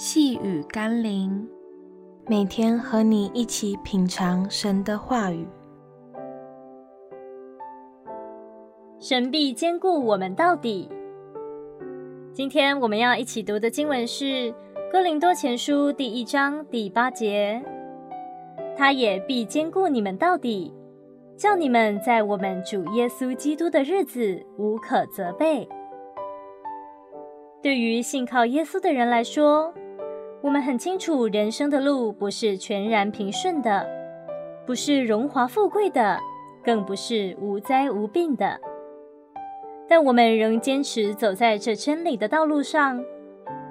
细雨甘霖，每天和你一起品尝神的话语。神必兼顾我们到底。今天我们要一起读的经文是《哥林多前书》第一章第八节。他也必兼顾你们到底，叫你们在我们主耶稣基督的日子无可责备。对于信靠耶稣的人来说，我们很清楚，人生的路不是全然平顺的，不是荣华富贵的，更不是无灾无病的。但我们仍坚持走在这真理的道路上，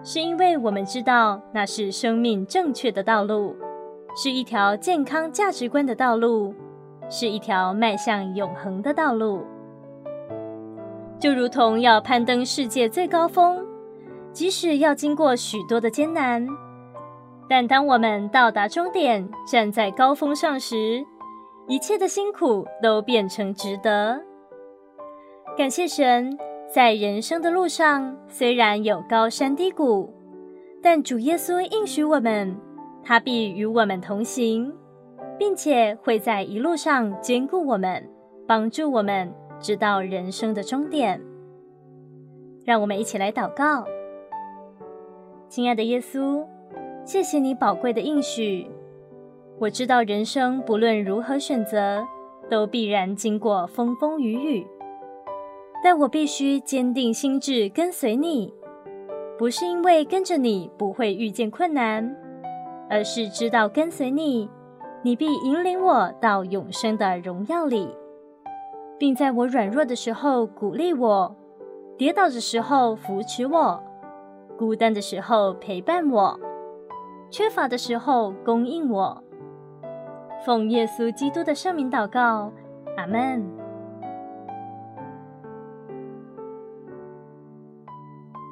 是因为我们知道那是生命正确的道路，是一条健康价值观的道路，是一条迈向永恒的道路。就如同要攀登世界最高峰。即使要经过许多的艰难，但当我们到达终点，站在高峰上时，一切的辛苦都变成值得。感谢神，在人生的路上，虽然有高山低谷，但主耶稣应许我们，他必与我们同行，并且会在一路上兼顾我们，帮助我们，直到人生的终点。让我们一起来祷告。亲爱的耶稣，谢谢你宝贵的应许。我知道人生不论如何选择，都必然经过风风雨雨，但我必须坚定心志跟随你，不是因为跟着你不会遇见困难，而是知道跟随你，你必引领我到永生的荣耀里，并在我软弱的时候鼓励我，跌倒的时候扶持我。孤单的时候陪伴我，缺乏的时候供应我。奉耶稣基督的圣名祷告，阿门。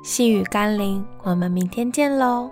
细雨甘霖，我们明天见喽。